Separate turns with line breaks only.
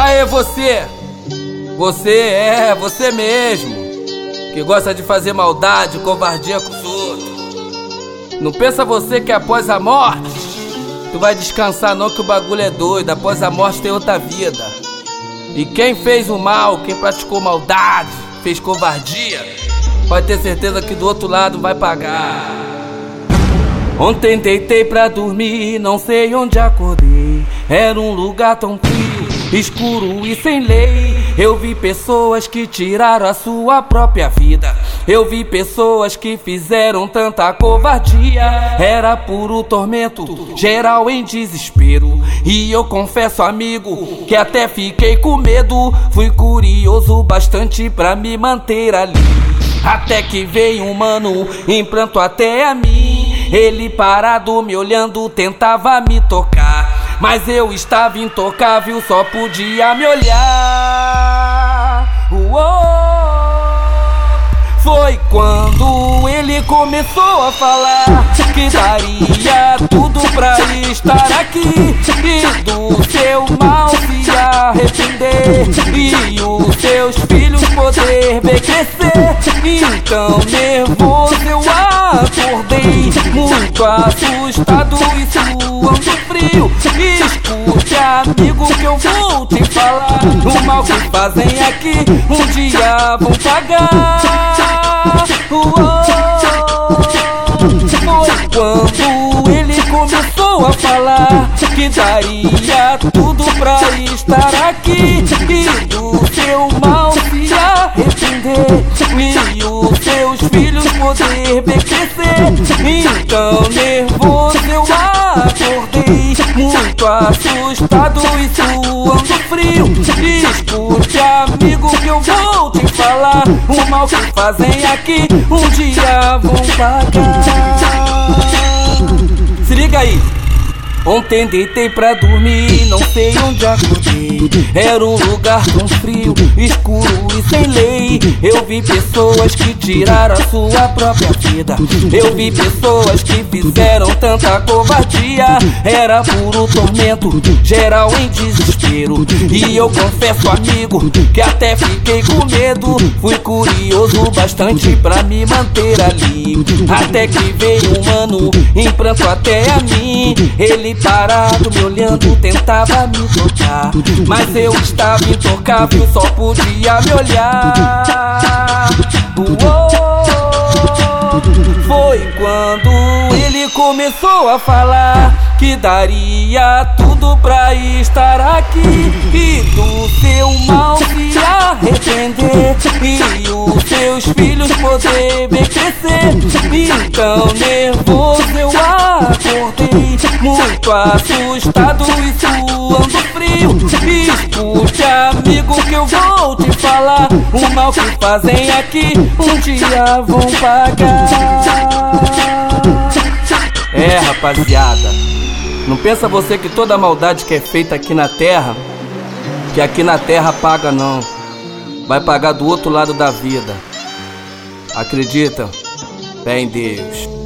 Aê, você! Você é, você mesmo. Que gosta de fazer maldade, covardia com os outros. Não pensa você que após a morte tu vai descansar não que o bagulho é doido. Após a morte tem outra vida. E quem fez o mal, quem praticou maldade, fez covardia, pode ter certeza que do outro lado vai pagar. Ontem deitei pra dormir, não sei onde acordei. Era um lugar tão frio, escuro e sem lei. Eu vi pessoas que tiraram a sua própria vida. Eu vi pessoas que fizeram tanta covardia. Era puro tormento, geral em desespero. E eu confesso, amigo, que até fiquei com medo. Fui curioso bastante pra me manter ali. Até que veio um mano, implanto até a mim. Ele parado me olhando, tentava me tocar. Mas eu estava intocável, só podia me olhar. Foi quando ele começou a falar que daria tudo pra estar aqui e do seu mal se arrepender e os seus filhos poder ver crescer. Então nervoso eu acordei muito assustado e frio. Escute, amigo, que eu vou te falar. O mal que fazem aqui, um dia vão pagar. Foi quando ele começou a falar que daria tudo pra estar aqui e do seu mal se arrepender e os seus filhos poder ver crescer. Então nervoso eu acordei, assustado e suando frio. Escute, amigo, que eu vou te falar: o mal que fazem aqui, um dia vão pagar. Se liga aí. Ontem deitei pra dormir, não sei onde acordei. Era um lugar tão frio, escuro e sem lei. Eu vi pessoas que tiraram a sua própria vida. Eu vi pessoas que fizeram tanta covardia. Era puro tormento, geral em desespero. E eu confesso, amigo, que até fiquei com medo. Fui curioso bastante pra me manter ali. Até que veio um mano, em pranto até a mim. Ele parado me olhando, tentava me tocar. Mas eu estava intocável, só podia me olhar. Uou. Foi quando ele começou a falar que daria tudo pra estar aqui e do seu mal se arrepender e os seus filhos poder ver crescer. Então nervoso eu acordei, muito assustado e suando frio. Escute, amigo, que eu vou te falar: o mal que fazem aqui, um dia vão pagar. É, rapaziada. Não pensa você que toda maldade que é feita aqui na terra, que aqui na terra paga não. Vai pagar do outro lado da vida. Acredita? Fé em Deus.